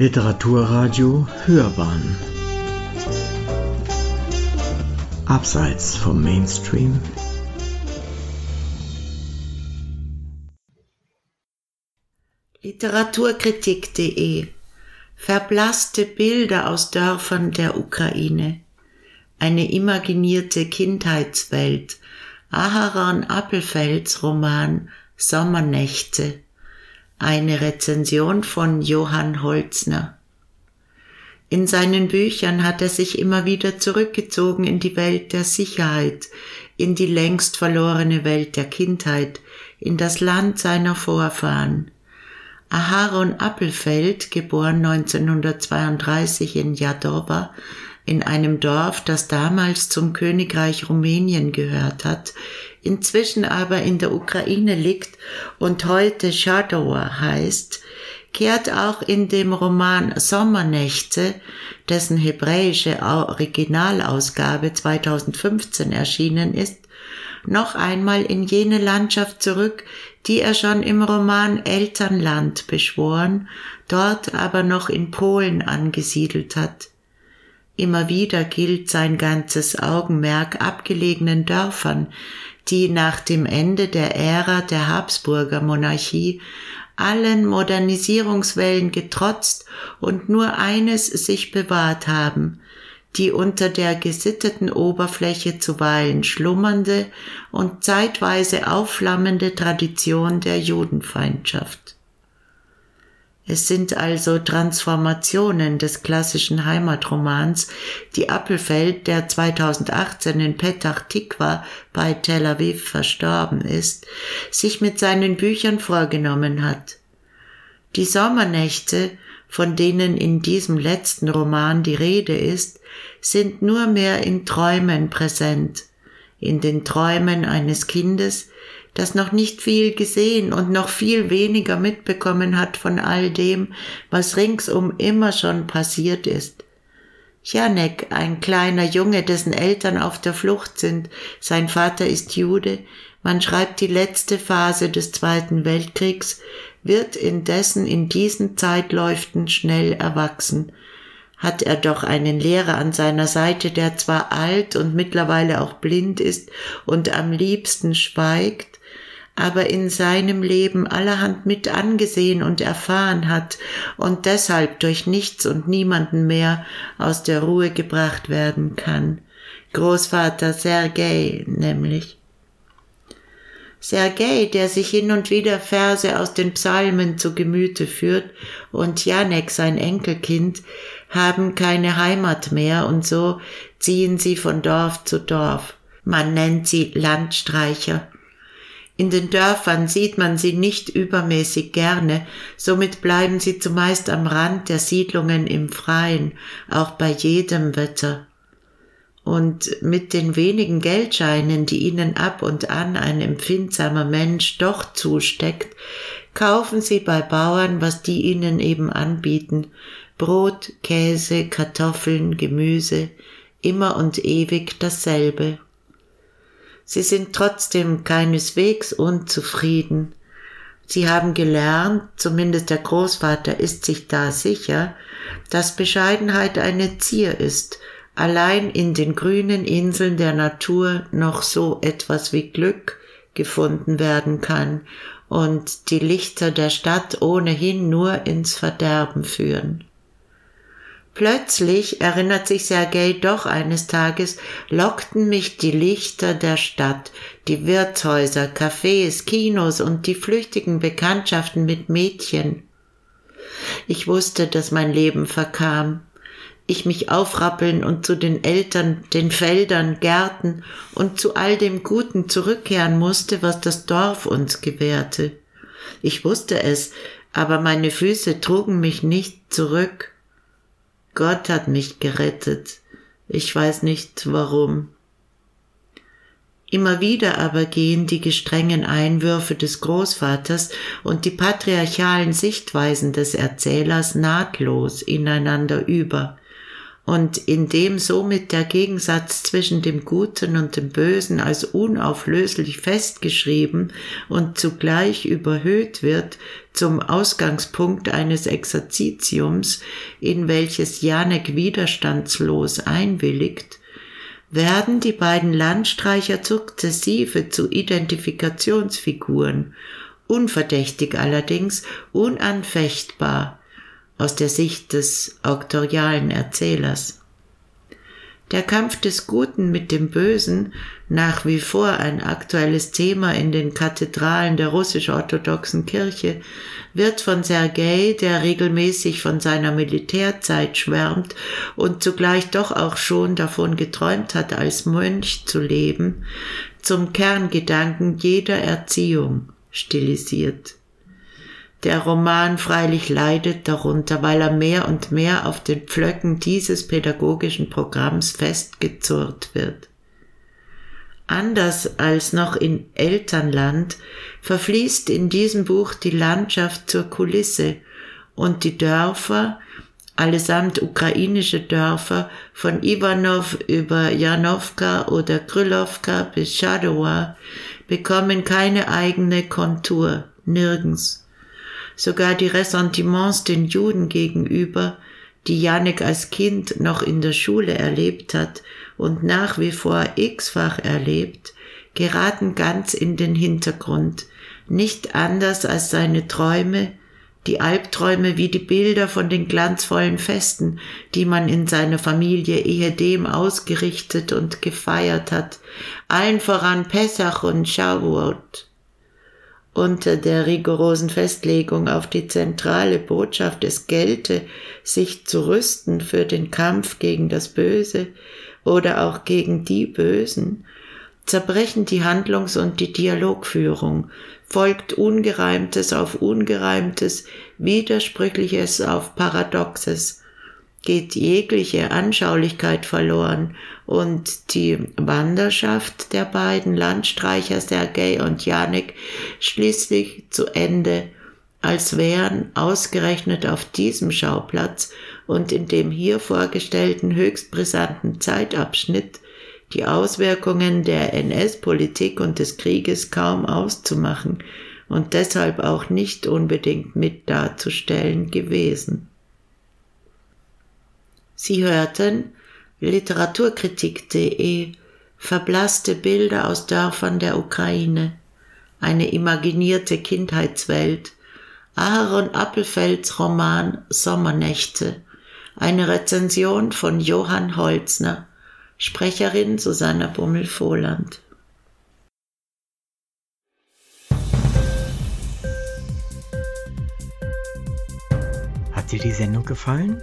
Literaturradio Hörbahn Abseits vom Mainstream Literaturkritik.de Verblasste Bilder aus Dörfern der Ukraine. Eine imaginierte Kindheitswelt. Aharon Appelfelds Roman Sommernächte eine Rezension von Johann Holzner. In seinen Büchern hat er sich immer wieder zurückgezogen in die Welt der Sicherheit, in die längst verlorene Welt der Kindheit, in das Land seiner Vorfahren. Aharon Appelfeld, geboren 1932 in Jadova, in einem Dorf, das damals zum Königreich Rumänien gehört hat, inzwischen aber in der Ukraine liegt und heute Shadowa heißt, kehrt auch in dem Roman Sommernächte, dessen hebräische Originalausgabe 2015 erschienen ist, noch einmal in jene Landschaft zurück, die er schon im Roman Elternland beschworen, dort aber noch in Polen angesiedelt hat. Immer wieder gilt sein ganzes Augenmerk abgelegenen Dörfern, die nach dem Ende der Ära der Habsburger Monarchie allen Modernisierungswellen getrotzt und nur eines sich bewahrt haben, die unter der gesitteten Oberfläche zuweilen schlummernde und zeitweise aufflammende Tradition der Judenfeindschaft. Es sind also Transformationen des klassischen Heimatromans, die Appelfeld, der 2018 in Petach Tikva bei Tel Aviv verstorben ist, sich mit seinen Büchern vorgenommen hat. Die Sommernächte, von denen in diesem letzten Roman die Rede ist, sind nur mehr in Träumen präsent, in den Träumen eines Kindes, das noch nicht viel gesehen und noch viel weniger mitbekommen hat von all dem, was ringsum immer schon passiert ist. Janek, ein kleiner Junge, dessen Eltern auf der Flucht sind, sein Vater ist Jude, man schreibt die letzte Phase des Zweiten Weltkriegs, wird indessen in diesen Zeitläuften schnell erwachsen, hat er doch einen Lehrer an seiner Seite, der zwar alt und mittlerweile auch blind ist und am liebsten schweigt, aber in seinem Leben allerhand mit angesehen und erfahren hat und deshalb durch nichts und niemanden mehr aus der Ruhe gebracht werden kann. Großvater Sergei nämlich. Sergei, der sich hin und wieder Verse aus den Psalmen zu Gemüte führt, und Janek, sein Enkelkind, haben keine Heimat mehr und so ziehen sie von Dorf zu Dorf. Man nennt sie Landstreicher in den Dörfern sieht man sie nicht übermäßig gerne, somit bleiben sie zumeist am Rand der Siedlungen im Freien, auch bei jedem Wetter. Und mit den wenigen Geldscheinen, die ihnen ab und an ein empfindsamer Mensch doch zusteckt, kaufen sie bei Bauern, was die ihnen eben anbieten, Brot, Käse, Kartoffeln, Gemüse, immer und ewig dasselbe. Sie sind trotzdem keineswegs unzufrieden. Sie haben gelernt, zumindest der Großvater ist sich da sicher, dass Bescheidenheit eine Zier ist, allein in den grünen Inseln der Natur noch so etwas wie Glück gefunden werden kann und die Lichter der Stadt ohnehin nur ins Verderben führen. Plötzlich, erinnert sich Sergei doch eines Tages, lockten mich die Lichter der Stadt, die Wirtshäuser, Cafés, Kinos und die flüchtigen Bekanntschaften mit Mädchen. Ich wusste, dass mein Leben verkam. Ich mich aufrappeln und zu den Eltern, den Feldern, Gärten und zu all dem Guten zurückkehren musste, was das Dorf uns gewährte. Ich wusste es, aber meine Füße trugen mich nicht zurück. Gott hat mich gerettet. Ich weiß nicht warum. Immer wieder aber gehen die gestrengen Einwürfe des Großvaters und die patriarchalen Sichtweisen des Erzählers nahtlos ineinander über. Und in dem somit der Gegensatz zwischen dem Guten und dem Bösen als unauflöslich festgeschrieben und zugleich überhöht wird zum Ausgangspunkt eines Exerzitiums, in welches Janek widerstandslos einwilligt, werden die beiden Landstreicher sukzessive zu Identifikationsfiguren, unverdächtig allerdings, unanfechtbar, aus der Sicht des auktorialen Erzählers. Der Kampf des Guten mit dem Bösen, nach wie vor ein aktuelles Thema in den Kathedralen der russisch-orthodoxen Kirche, wird von Sergei, der regelmäßig von seiner Militärzeit schwärmt und zugleich doch auch schon davon geträumt hat, als Mönch zu leben, zum Kerngedanken jeder Erziehung stilisiert. Der Roman freilich leidet darunter, weil er mehr und mehr auf den Pflöcken dieses pädagogischen Programms festgezurrt wird. Anders als noch in Elternland verfließt in diesem Buch die Landschaft zur Kulisse und die Dörfer, allesamt ukrainische Dörfer, von Ivanov über Janowka oder Krylowka bis Shadowa, bekommen keine eigene Kontur, nirgends sogar die Ressentiments den Juden gegenüber, die Janek als Kind noch in der Schule erlebt hat und nach wie vor x-fach erlebt, geraten ganz in den Hintergrund, nicht anders als seine Träume, die Albträume wie die Bilder von den glanzvollen Festen, die man in seiner Familie ehedem ausgerichtet und gefeiert hat, allen voran Pessach und Shavuot unter der rigorosen Festlegung auf die zentrale Botschaft, es gelte, sich zu rüsten für den Kampf gegen das Böse oder auch gegen die Bösen, zerbrechen die Handlungs- und die Dialogführung, folgt Ungereimtes auf Ungereimtes, Widersprüchliches auf Paradoxes, geht jegliche Anschaulichkeit verloren und die Wanderschaft der beiden Landstreicher Sergei und Janik schließlich zu Ende, als wären ausgerechnet auf diesem Schauplatz und in dem hier vorgestellten höchst brisanten Zeitabschnitt die Auswirkungen der NS-Politik und des Krieges kaum auszumachen und deshalb auch nicht unbedingt mit darzustellen gewesen. Sie hörten literaturkritik.de verblasste Bilder aus Dörfern der Ukraine, eine imaginierte Kindheitswelt, Aaron Appelfelds Roman Sommernächte, eine Rezension von Johann Holzner, Sprecherin Susanna Bummel-Vohland. Hat dir die Sendung gefallen?